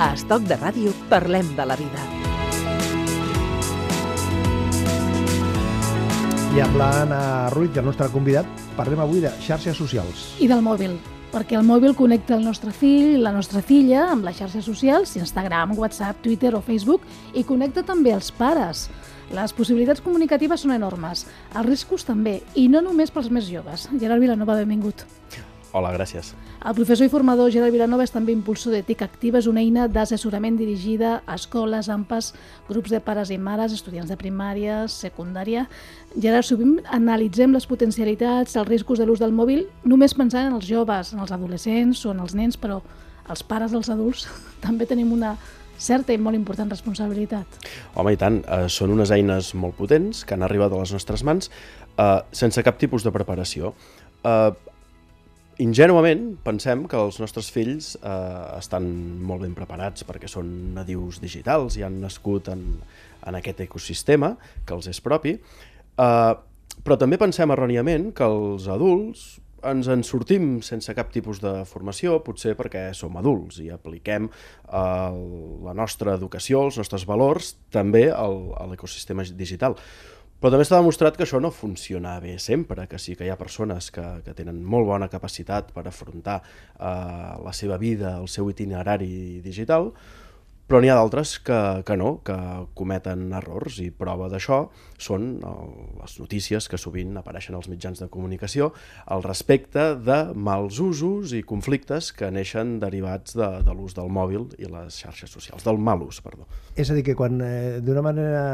A Estoc de Ràdio parlem de la vida. I amb l'Anna Ruiz, el nostre convidat, parlem avui de xarxes socials. I del mòbil, perquè el mòbil connecta el nostre fill i la nostra filla amb les xarxes socials, Instagram, WhatsApp, Twitter o Facebook, i connecta també els pares. Les possibilitats comunicatives són enormes, els riscos també, i no només pels més joves. Gerard Vilanova, benvingut. Hola, gràcies. El professor i formador Gerard Vilanova és també impulsor d'Ètica Activa, és una eina d'assessorament dirigida a escoles, AMPAs, grups de pares i mares, estudiants de primària, secundària. Gerard, sovint analitzem les potencialitats, els riscos de l'ús del mòbil, només pensant en els joves, en els adolescents o en els nens, però els pares dels adults també tenim una certa i molt important responsabilitat. Home, i tant, eh, són unes eines molt potents que han arribat a les nostres mans eh, sense cap tipus de preparació. Eh, ingenuament pensem que els nostres fills eh, estan molt ben preparats perquè són nadius digitals i han nascut en, en aquest ecosistema que els és propi, eh, però també pensem erròniament que els adults ens en sortim sense cap tipus de formació, potser perquè som adults i apliquem eh, la nostra educació, els nostres valors, també al, a l'ecosistema digital. Però també està demostrat que això no funciona bé sempre, que sí que hi ha persones que, que tenen molt bona capacitat per afrontar eh, la seva vida, el seu itinerari digital, però n'hi ha d'altres que, que no, que cometen errors i prova d'això són el, les notícies que sovint apareixen als mitjans de comunicació al respecte de mals usos i conflictes que neixen derivats de, de l'ús del mòbil i les xarxes socials, del mal ús, perdó. És a dir, que quan eh, d'una manera,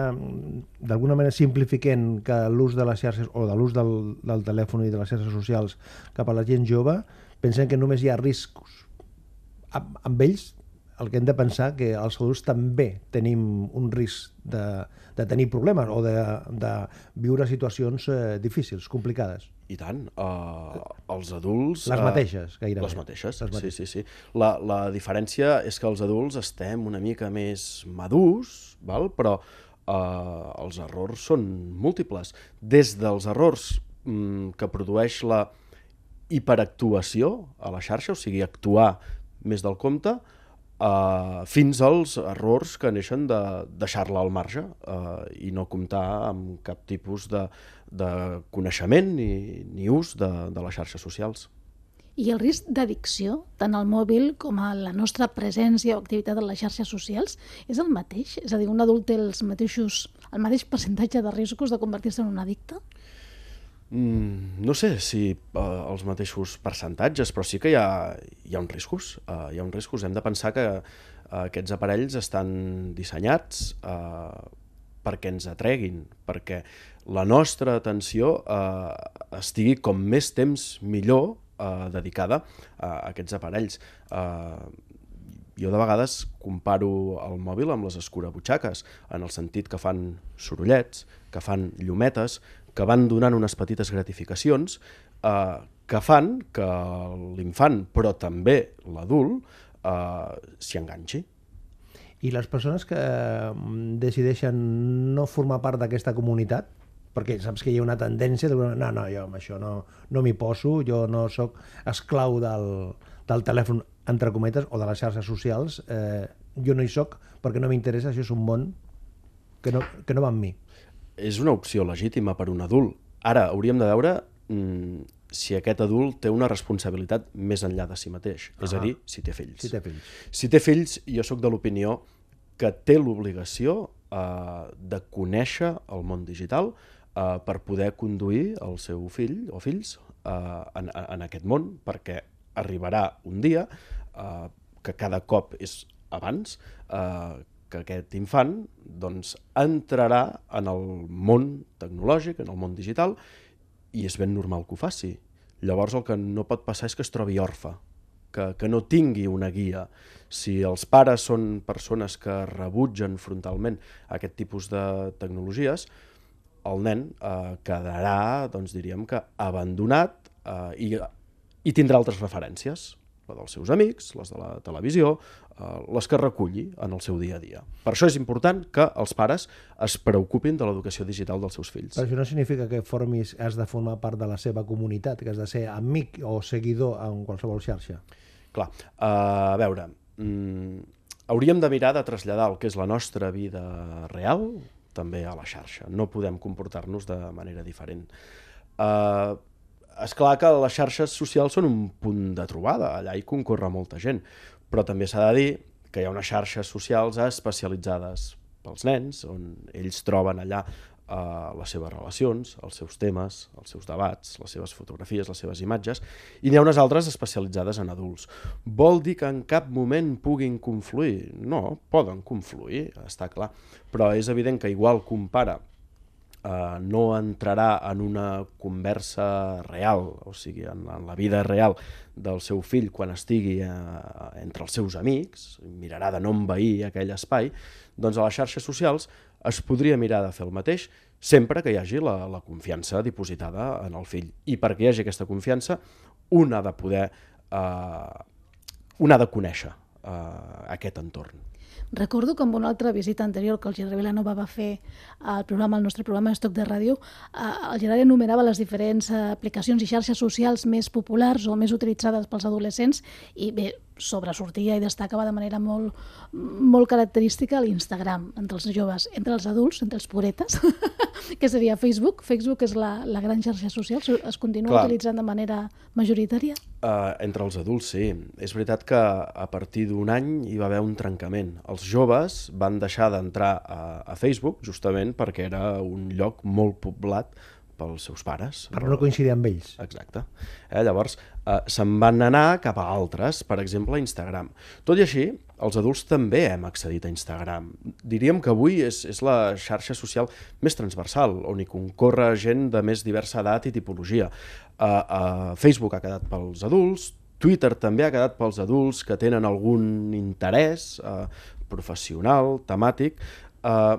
d'alguna manera simplifiquem que l'ús de les xarxes o de l'ús del, del telèfon i de les xarxes socials cap a la gent jove, pensem que només hi ha riscos. Amb, amb ells el que hem de pensar que els adults també tenim un risc de, de tenir problemes o de, de viure situacions eh, difícils, complicades. I tant. Uh, els adults... Les mateixes, gairebé. Les mateixes, Les mateixes. sí, sí, sí. La, la diferència és que els adults estem una mica més madurs, val? però uh, els errors són múltiples. Des dels errors mm, que produeix la hiperactuació a la xarxa, o sigui, actuar més del compte, Uh, fins als errors que neixen de deixar-la al marge uh, i no comptar amb cap tipus de, de coneixement ni, ni ús de, de les xarxes socials. I el risc d'addicció, tant al mòbil com a la nostra presència o activitat en les xarxes socials, és el mateix? És a dir, un adult té els mateixos, el mateix percentatge de riscos de convertir-se en un addicte? Mm, no sé si uh, els mateixos percentatges, però sí que hi ha, hi ha uns riscos. Uh, hi ha uns riscos. Hem de pensar que uh, aquests aparells estan dissenyats uh, perquè ens atreguin, perquè la nostra atenció uh, estigui com més temps millor uh, dedicada a aquests aparells. Uh, jo de vegades comparo el mòbil amb les escurabutxaques, en el sentit que fan sorollets, que fan llumetes, que van donant unes petites gratificacions eh, que fan que l'infant, però també l'adult, eh, s'hi enganxi. I les persones que mm, decideixen no formar part d'aquesta comunitat, perquè saps que hi ha una tendència de no, no, jo amb això no, no m'hi poso, jo no sóc esclau del, del telèfon, entre cometes, o de les xarxes socials, eh, jo no hi sóc perquè no m'interessa, això és un món que no, que no va amb mi és una opció legítima per un adult. Ara, hauríem de veure mm, si aquest adult té una responsabilitat més enllà de si mateix, ah és a dir, si té fills. Si té fills. Si té fills, jo sóc de l'opinió que té l'obligació eh, de conèixer el món digital eh, per poder conduir el seu fill o fills eh, en, en aquest món, perquè arribarà un dia eh, que cada cop és abans, eh, que aquest infant doncs, entrarà en el món tecnològic, en el món digital, i és ben normal que ho faci. Llavors el que no pot passar és que es trobi orfe, que, que no tingui una guia. Si els pares són persones que rebutgen frontalment aquest tipus de tecnologies, el nen eh, quedarà, doncs diríem que, abandonat eh, i, i tindrà altres referències la dels seus amics, les de la televisió, eh, les que reculli en el seu dia a dia. Per això és important que els pares es preocupin de l'educació digital dels seus fills. Però això no significa que formis, has de formar part de la seva comunitat, que has de ser amic o seguidor en qualsevol xarxa. Clar, uh, a veure, mm, hauríem de mirar de traslladar el que és la nostra vida real també a la xarxa. No podem comportar-nos de manera diferent. Uh, és clar que les xarxes socials són un punt de trobada, allà hi concorre molta gent, però també s'ha de dir que hi ha unes xarxes socials especialitzades pels nens, on ells troben allà eh, les seves relacions, els seus temes, els seus debats, les seves fotografies, les seves imatges, i n'hi ha unes altres especialitzades en adults. Vol dir que en cap moment puguin confluir? No, poden confluir, està clar, però és evident que igual compara eh, no entrarà en una conversa real, o sigui, en, en la vida real del seu fill quan estigui eh, entre els seus amics, mirarà de no envair aquell espai, doncs a les xarxes socials es podria mirar de fer el mateix sempre que hi hagi la, la confiança dipositada en el fill. I perquè hi hagi aquesta confiança, un ha de poder, eh, un ha de conèixer eh, aquest entorn. Recordo que amb una altra visita anterior que el Gerard Vilanova va fer al programa, al nostre programa Estoc de Ràdio, eh, el Gerard enumerava les diferents aplicacions i xarxes socials més populars o més utilitzades pels adolescents i bé, sobresortia i destacava de manera molt, molt característica l'Instagram entre els joves, entre els adults, entre els puretes, que seria Facebook. Facebook és la, la gran xarxa social, es continua Clar. utilitzant de manera majoritària? Uh, entre els adults, sí. És veritat que a partir d'un any hi va haver un trencament. Els joves van deixar d'entrar a, a Facebook justament perquè era un lloc molt poblat pels seus pares. Per no coincidir amb ells. Exacte. Eh, llavors, eh, se'n van anar cap a altres, per exemple, a Instagram. Tot i així, els adults també hem accedit a Instagram. Diríem que avui és, és la xarxa social més transversal, on hi concorre gent de més diversa edat i tipologia. Uh, uh, Facebook ha quedat pels adults, Twitter també ha quedat pels adults que tenen algun interès uh, professional, temàtic, uh,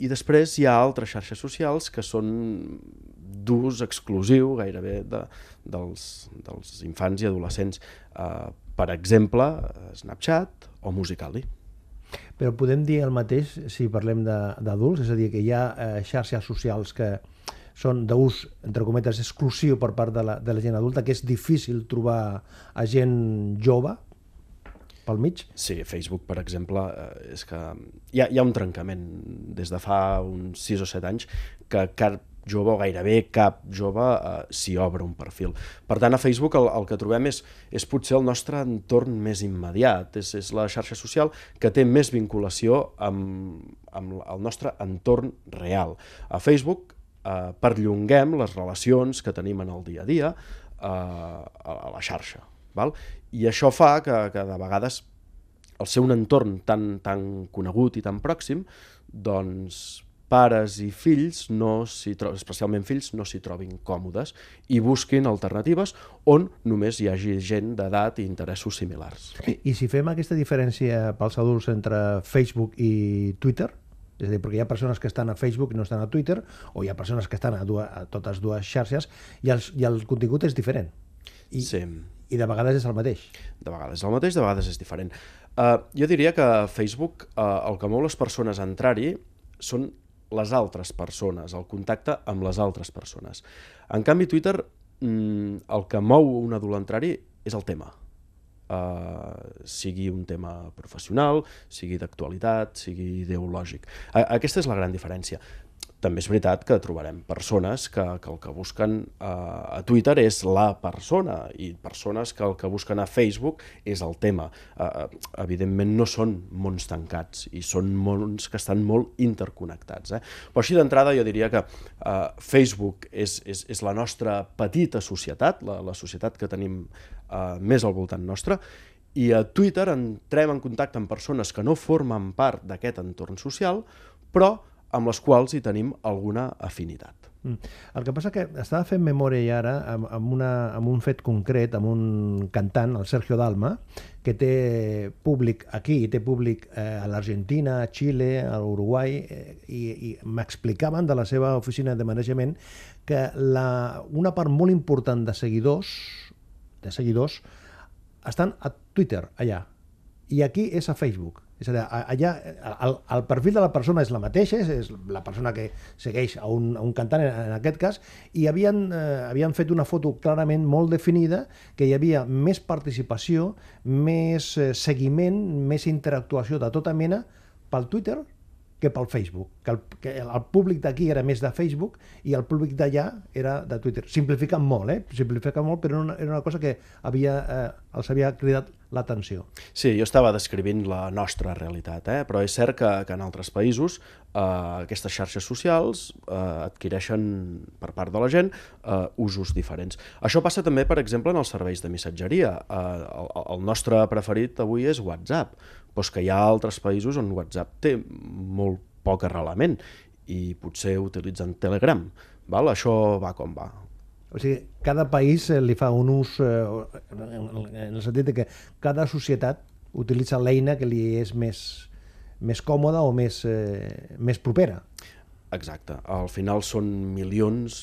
i després hi ha altres xarxes socials que són d'ús exclusiu gairebé de, dels, dels infants i adolescents. Uh, per exemple, Snapchat o Musical.ly. Però podem dir el mateix si parlem d'adults? És a dir, que hi ha eh, xarxes socials que són d'ús, entre cometes, exclusiu per part de la, de la gent adulta, que és difícil trobar a gent jove, pel mig? Sí, Facebook, per exemple, eh, és que hi ha, hi ha un trencament des de fa uns 6 o 7 anys que cap jove o gairebé cap jove eh, s'hi obre un perfil. Per tant, a Facebook el, el que trobem és, és potser el nostre entorn més immediat, és, és la xarxa social que té més vinculació amb, amb el nostre entorn real. A Facebook eh, perllonguem les relacions que tenim en el dia a dia eh, a la xarxa. Val? I això fa que, que de vegades el ser un entorn tan, tan conegut i tan pròxim, doncs pares i fills, no especialment fills, no s'hi trobin còmodes i busquin alternatives on només hi hagi gent d'edat i interessos similars. I, I si fem aquesta diferència pels adults entre Facebook i Twitter, és a dir, perquè hi ha persones que estan a Facebook i no estan a Twitter, o hi ha persones que estan a, dues, a totes dues xarxes, i, els, i el contingut és diferent. I, sí. I de vegades és el mateix. De vegades és el mateix, de vegades és diferent. Uh, jo diria que Facebook uh, el que mou les persones a entrar-hi són les altres persones, el contacte amb les altres persones. En canvi, Twitter, mm, el que mou un adult a entrar-hi és el tema. Uh, sigui un tema professional, sigui d'actualitat, sigui ideològic. Uh, aquesta és la gran diferència també és veritat que trobarem persones que, que el que busquen uh, a Twitter és la persona i persones que el que busquen a Facebook és el tema. Uh, evidentment no són mons tancats i són mons que estan molt interconnectats. Eh? Però així d'entrada jo diria que uh, Facebook és, és, és la nostra petita societat, la, la societat que tenim uh, més al voltant nostre, i a Twitter entrem en contacte amb persones que no formen part d'aquest entorn social, però amb les quals hi tenim alguna afinitat. Mm. El que passa que estava fent memòria ara amb, amb, una, amb un fet concret, amb un cantant, el Sergio Dalma, que té públic aquí, té públic eh, a l'Argentina, a Xile, a l'Uruguai, eh, i, i m'explicaven de la seva oficina de manejament que la, una part molt important de seguidors, de seguidors estan a Twitter, allà, i aquí és a Facebook. És a dir, allà el, el perfil de la persona és la mateixa, és, és la persona que segueix a un, a un cantant en, en aquest cas, i havien, eh, havien fet una foto clarament molt definida, que hi havia més participació, més eh, seguiment, més interactuació de tota mena pel Twitter que pel Facebook, que el, que el públic d'aquí era més de Facebook i el públic d'allà era de Twitter. Simplificant molt, eh? Simplificant molt, però era una, era una cosa que havia, eh, els havia cridat l'atenció. Sí, jo estava descrivint la nostra realitat, eh? però és cert que, que en altres països eh, aquestes xarxes socials eh, adquireixen per part de la gent eh, usos diferents. Això passa també, per exemple, en els serveis de missatgeria. Eh, el, el nostre preferit avui és WhatsApp, és que hi ha altres països on WhatsApp té molt poc arrelament i potser utilitzen Telegram. Val? Això va com va. O sigui, cada país eh, li fa un ús, eh, en el sentit que cada societat utilitza l'eina que li és més, més còmoda o més, eh, més propera. Exacte. Al final són milions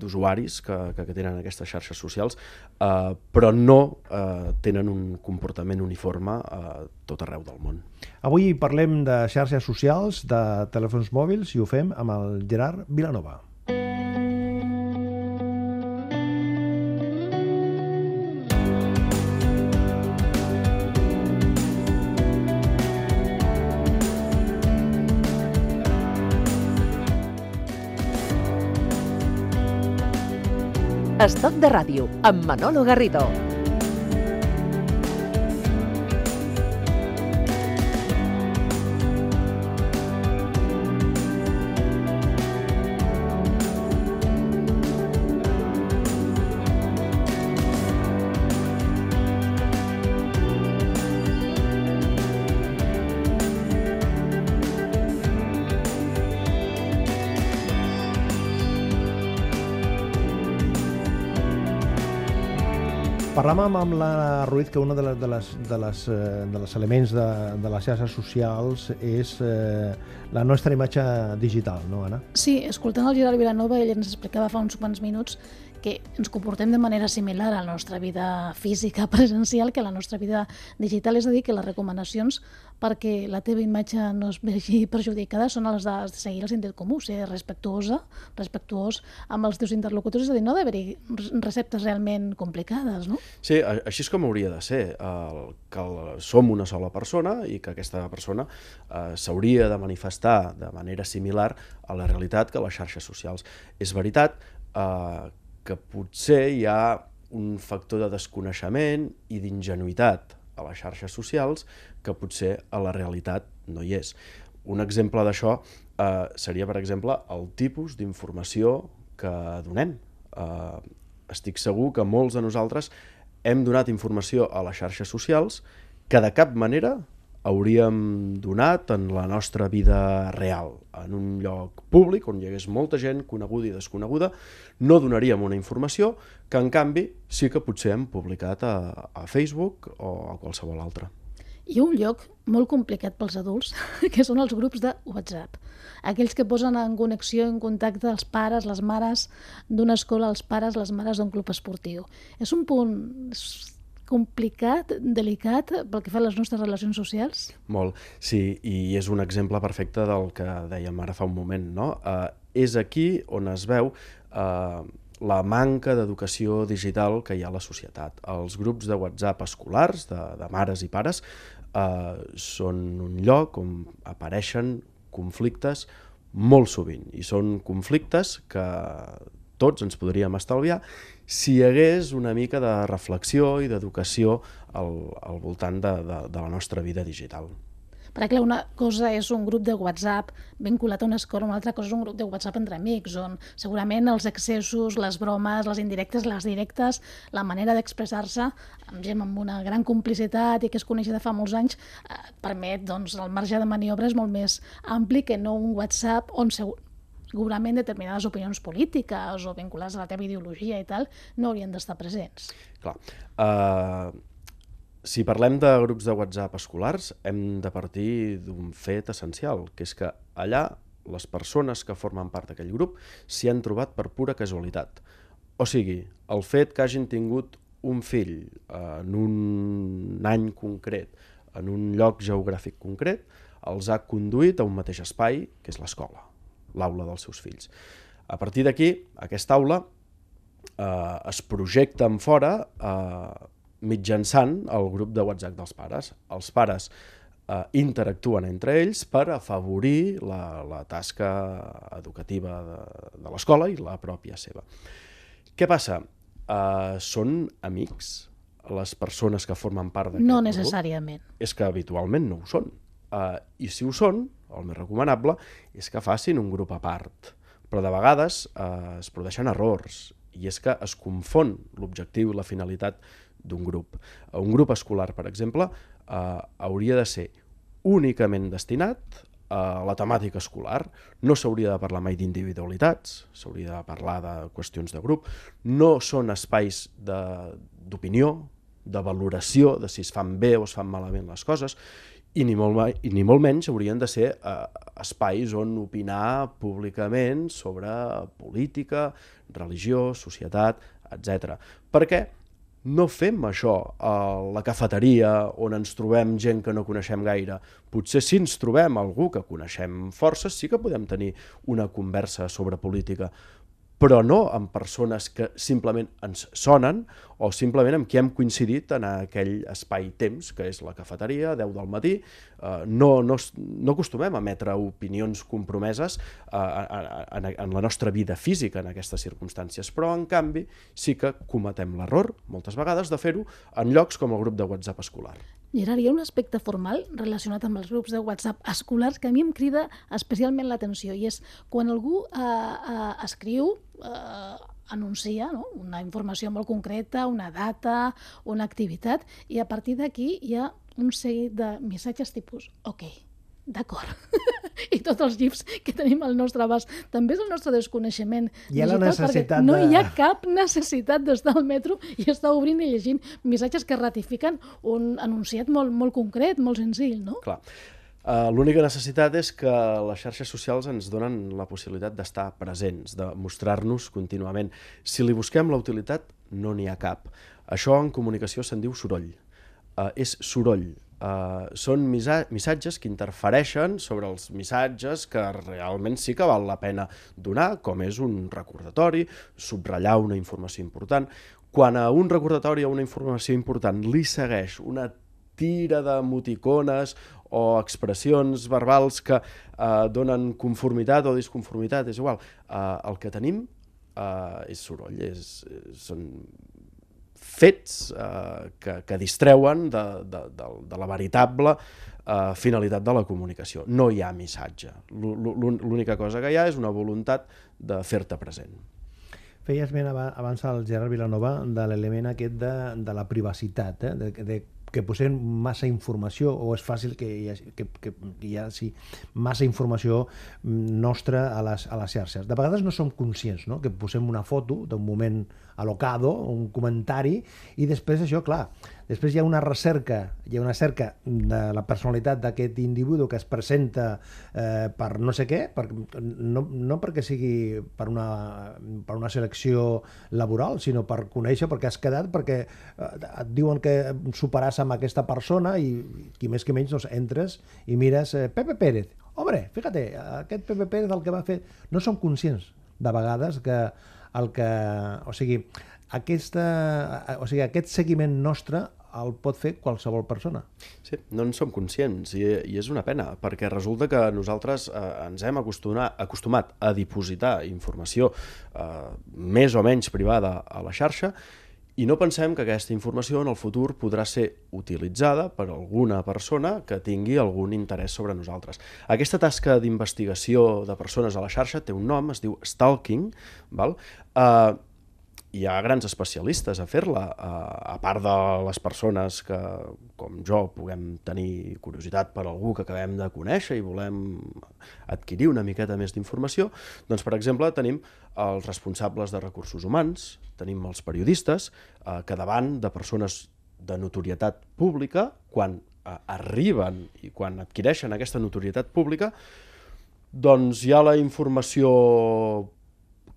d'usuaris que, que, que tenen aquestes xarxes socials, eh, però no eh, tenen un comportament uniforme a eh, tot arreu del món. Avui parlem de xarxes socials, de telèfons mòbils, i ho fem amb el Gerard Vilanova. Estoc de ràdio, amb Manolo Garrido. Parlàvem amb la Ruiz que una de les, de les, de les, eh, de les elements de, de les xarxes socials és eh, la nostra imatge digital, no, Anna? Sí, escoltant el Gerard Vilanova, ell ens explicava fa uns quants minuts que ens comportem de manera similar a la nostra vida física presencial que a la nostra vida digital, és a dir, que les recomanacions perquè la teva imatge no es vegi perjudicada són les de seguir el sentit comú, ser respectuosa, respectuós amb els teus interlocutors, és a dir, no d'haver-hi receptes realment complicades, no? Sí, així és com hauria de ser, el, que el, som una sola persona i que aquesta persona eh, s'hauria de manifestar de manera similar a la realitat que les xarxes socials. És veritat eh, que potser hi ha un factor de desconeixement i d'ingenuïtat a les xarxes socials que potser a la realitat no hi és. Un exemple d'això eh, seria, per exemple, el tipus d'informació que donem. Eh, estic segur que molts de nosaltres hem donat informació a les xarxes socials que de cap manera hauríem donat en la nostra vida real. En un lloc públic on hi hagués molta gent coneguda i desconeguda, no donaríem una informació que, en canvi, sí que potser hem publicat a, a Facebook o a qualsevol altre. Hi ha un lloc molt complicat pels adults, que són els grups de WhatsApp. Aquells que posen en connexió, en contacte els pares, les mares d'una escola, els pares, les mares d'un club esportiu. És un punt complicat, delicat, pel que fa a les nostres relacions socials? Molt, sí, i és un exemple perfecte del que dèiem ara fa un moment, no? Uh, és aquí on es veu uh, la manca d'educació digital que hi ha a la societat. Els grups de WhatsApp escolars, de, de mares i pares, uh, són un lloc on apareixen conflictes molt sovint, i són conflictes que tots ens podríem estalviar si hi hagués una mica de reflexió i d'educació al, al voltant de, de, de la nostra vida digital. Perquè clar, una cosa és un grup de WhatsApp vinculat a una escola, una altra cosa és un grup de WhatsApp entre amics, on segurament els excessos, les bromes, les indirectes, les directes, la manera d'expressar-se amb gent amb una gran complicitat i que es coneix de fa molts anys, eh, permet, doncs, el marge de maniobra és molt més ampli que no un WhatsApp on segur, segurament determinades opinions polítiques o vinculades a la teva ideologia i tal no haurien d'estar presents. Clar. Uh, si parlem de grups de WhatsApp escolars, hem de partir d'un fet essencial, que és que allà les persones que formen part d'aquell grup s'hi han trobat per pura casualitat. O sigui, el fet que hagin tingut un fill uh, en un any concret en un lloc geogràfic concret, els ha conduït a un mateix espai, que és l'escola, l'aula dels seus fills. A partir d'aquí, aquesta aula eh, es projecta en fora eh, mitjançant el grup de WhatsApp dels pares. Els pares eh, interactuen entre ells per afavorir la, la tasca educativa de, de l'escola i la pròpia seva. Què passa? Eh, són amics les persones que formen part d'aquest No grup? necessàriament. És que habitualment no ho són. Uh, I si ho són, el més recomanable és que facin un grup a part. Però de vegades uh, es produeixen errors i és que es confon l'objectiu i la finalitat d'un grup. Un grup escolar, per exemple, uh, hauria de ser únicament destinat a la temàtica escolar. No s'hauria de parlar mai d'individualitats, s'hauria de parlar de qüestions de grup. No són espais d'opinió, de, de valoració de si es fan bé o es fan malament les coses, i ni molt, mai, i ni molt menys haurien de ser eh, espais on opinar públicament sobre política, religió, societat, etc. Perquè no fem això a la cafeteria on ens trobem gent que no coneixem gaire. Potser si ens trobem algú que coneixem força, sí que podem tenir una conversa sobre política, però no amb persones que simplement ens sonen o simplement amb qui hem coincidit en aquell espai-temps, que és la cafeteria, 10 del matí. Uh, no, no, no acostumem a emetre opinions compromeses uh, en, en la nostra vida física en aquestes circumstàncies, però en canvi sí que cometem l'error, moltes vegades, de fer-ho en llocs com el grup de WhatsApp escolar. Gerard, hi ha un aspecte formal relacionat amb els grups de WhatsApp escolars que a mi em crida especialment l'atenció i és quan algú eh, eh, escriu, eh, anuncia no? una informació molt concreta, una data, una activitat, i a partir d'aquí hi ha un seguit de missatges tipus OK, d'acord. I tots els gifs que tenim al nostre abast. També és el nostre desconeixement Hi ha la necessitat no de- hi ha cap necessitat d'estar al metro i estar obrint i llegint missatges que ratifiquen un enunciat molt, molt concret, molt senzill, no? Clar. Uh, L'única necessitat és que les xarxes socials ens donen la possibilitat d'estar presents, de mostrar-nos contínuament. Si li busquem la utilitat, no n'hi ha cap. Això en comunicació se'n diu soroll. Uh, és soroll. Uh, són missa missatges que interfereixen sobre els missatges que realment sí que val la pena donar, com és un recordatori, subratllar una informació important. Quan a un recordatori o una informació important li segueix una tira d'emoticones o expressions verbals que eh, donen conformitat o disconformitat, és igual. Eh, el que tenim eh, és soroll, és, són fets eh, que, que distreuen de, de, de, de la veritable eh, finalitat de la comunicació. No hi ha missatge. L'ú- l'ú- L'única cosa que hi ha és una voluntat de fer-te present. Feia esment aba- abans el Gerard Vilanova de l'element aquest de, de la privacitat, eh? de, de, que posem massa informació o és fàcil que hi hagi, que, que hi hagi massa informació mm, nostra a les, a les xarxes. De vegades no som conscients no? que posem una foto d'un moment alocado, un comentari, i després això, clar, després hi ha una recerca, hi ha una cerca de la personalitat d'aquest individu que es presenta eh, per no sé què, per, no, no perquè sigui per una, per una selecció laboral, sinó per conèixer, perquè has quedat, perquè eh, et diuen que superàs amb aquesta persona i qui més que menys doncs, entres i mires eh, Pepe Pérez. Hombre, fíjate, aquest Pepe Pérez el que va fer... No som conscients de vegades que el que... O sigui, aquesta, o sigui, aquest seguiment nostre el pot fer qualsevol persona. Sí, no en som conscients i, i és una pena, perquè resulta que nosaltres eh, ens hem acostumat, acostumat a dipositar informació eh, més o menys privada a la xarxa i no pensem que aquesta informació en el futur podrà ser utilitzada per alguna persona que tingui algun interès sobre nosaltres. Aquesta tasca d'investigació de persones a la xarxa té un nom, es diu stalking, val? Eh, hi ha grans especialistes a fer-la, a part de les persones que, com jo, puguem tenir curiositat per algú que acabem de conèixer i volem adquirir una miqueta més d'informació, doncs, per exemple, tenim els responsables de recursos humans, tenim els periodistes, eh, que davant de persones de notorietat pública, quan eh, arriben i quan adquireixen aquesta notorietat pública, doncs hi ha la informació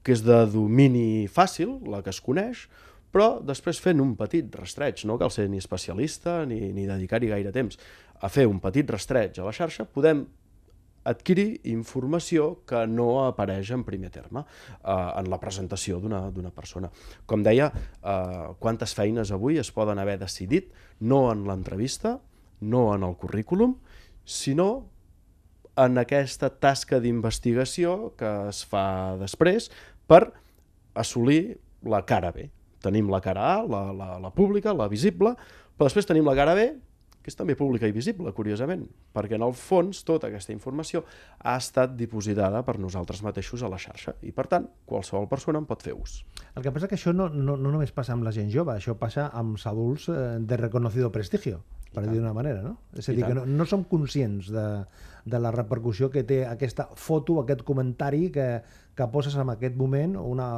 que és de domini fàcil, la que es coneix, però després fent un petit rastreig, no cal ser ni especialista ni, ni dedicar-hi gaire temps. a fer un petit rastreig a la xarxa, podem adquirir informació que no apareix en primer terme eh, en la presentació d'una persona. Com deia, eh, quantes feines avui es poden haver decidit no en l'entrevista, no en el currículum, sinó en aquesta tasca d'investigació que es fa després per assolir la cara B. Tenim la cara A, la, la, la pública, la visible, però després tenim la cara B, que és també pública i visible, curiosament, perquè en el fons tota aquesta informació ha estat dipositada per nosaltres mateixos a la xarxa i, per tant, qualsevol persona en pot fer ús. El que passa que això no, no, no només passa amb la gent jove, això passa amb els adults eh, de reconocido prestigio, per dir d'una manera, no? És a dir, que no, no som conscients de, de la repercussió que té aquesta foto, aquest comentari que, que poses en aquest moment, una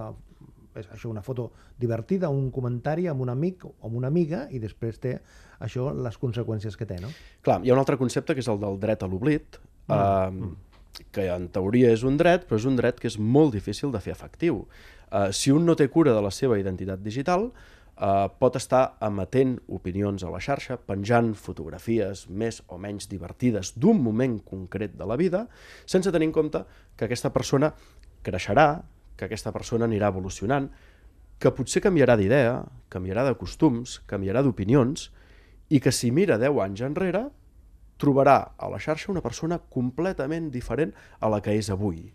és això una foto divertida, un comentari amb un amic o amb una amiga i després té això les conseqüències que té, no? Clar, hi ha un altre concepte que és el del dret a l'oblit, mm. eh, que en teoria és un dret, però és un dret que és molt difícil de fer efectiu. Eh, si un no té cura de la seva identitat digital, eh, pot estar emetent opinions a la xarxa, penjant fotografies més o menys divertides d'un moment concret de la vida, sense tenir en compte que aquesta persona creixerà, que aquesta persona anirà evolucionant, que potser canviarà d'idea, canviarà de costums, canviarà d'opinions, i que si mira 10 anys enrere, trobarà a la xarxa una persona completament diferent a la que és avui.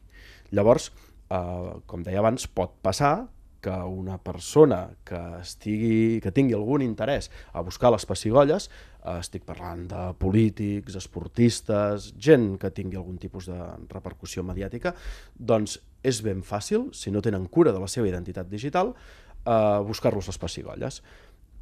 Llavors, eh, com deia abans, pot passar que una persona que, estigui, que tingui algun interès a buscar les pessigolles, eh, estic parlant de polítics, esportistes, gent que tingui algun tipus de repercussió mediàtica, doncs és ben fàcil, si no tenen cura de la seva identitat digital, eh, buscar-los les pessigolles.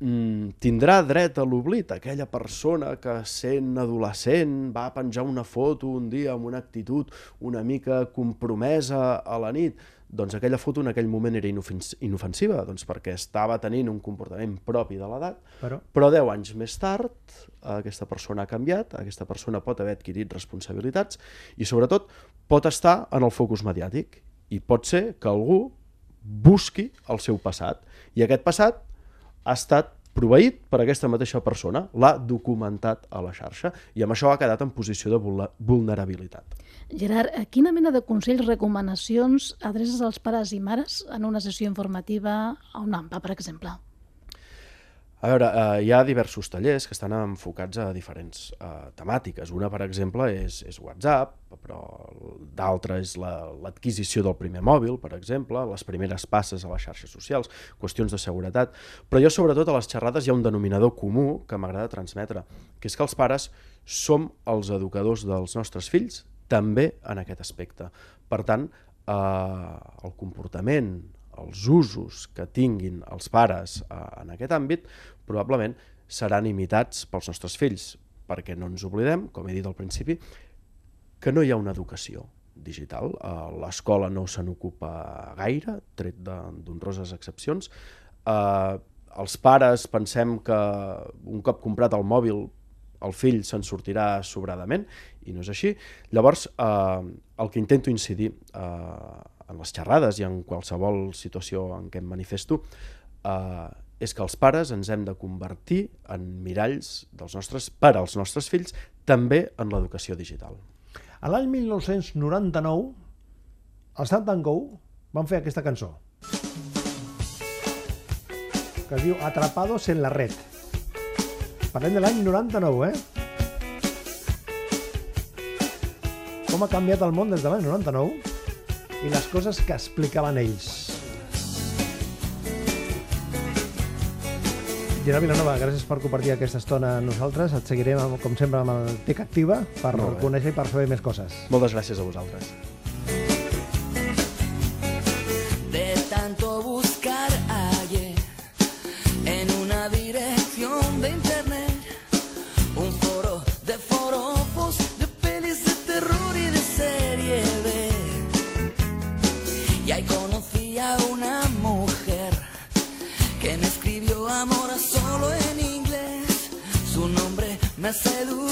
Mm, tindrà dret a l'oblit aquella persona que sent adolescent va penjar una foto un dia amb una actitud una mica compromesa a la nit doncs aquella foto en aquell moment era inofensiva, doncs perquè estava tenint un comportament propi de l'edat, però... però 10 anys més tard aquesta persona ha canviat, aquesta persona pot haver adquirit responsabilitats i sobretot pot estar en el focus mediàtic i pot ser que algú busqui el seu passat i aquest passat ha estat proveït per aquesta mateixa persona, l'ha documentat a la xarxa i amb això ha quedat en posició de vulnerabilitat. Gerard, quina mena de consells, recomanacions adreces als pares i mares en una sessió informativa a un AMPA, per exemple? A veure, eh, hi ha diversos tallers que estan enfocats a diferents eh, temàtiques. Una, per exemple, és, és WhatsApp, però d'altra és l'adquisició la, del primer mòbil, per exemple, les primeres passes a les xarxes socials, qüestions de seguretat. Però jo, sobretot, a les xerrades hi ha un denominador comú que m'agrada transmetre, que és que els pares som els educadors dels nostres fills també en aquest aspecte. Per tant, eh, el comportament, els usos que tinguin els pares eh, en aquest àmbit probablement seran imitats pels nostres fills, perquè no ens oblidem, com he dit al principi, que no hi ha una educació digital. Eh, L'escola no se n'ocupa gaire, tret d'honroses excepcions. Eh, els pares pensem que un cop comprat el mòbil el fill se'n sortirà sobradament, i no és així. Llavors, eh, el que intento incidir eh, en les xerrades i en qualsevol situació en què em manifesto, eh, és que els pares ens hem de convertir en miralls dels nostres, per als nostres fills, també en l'educació digital. A l'any 1999, els Stand Go van fer aquesta cançó que es diu Atrapados en la red. Parlem de l'any 99, eh? Com ha canviat el món des de l'any 99? i les coses que explicaven ells. Gerard Vilanova, gràcies per compartir aquesta estona amb nosaltres. Et seguirem, com sempre, amb el TIC Activa per conèixer i per saber més coses. Moltes gràcies a vosaltres. aleluya.